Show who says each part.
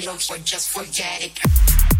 Speaker 1: looks like just forget it.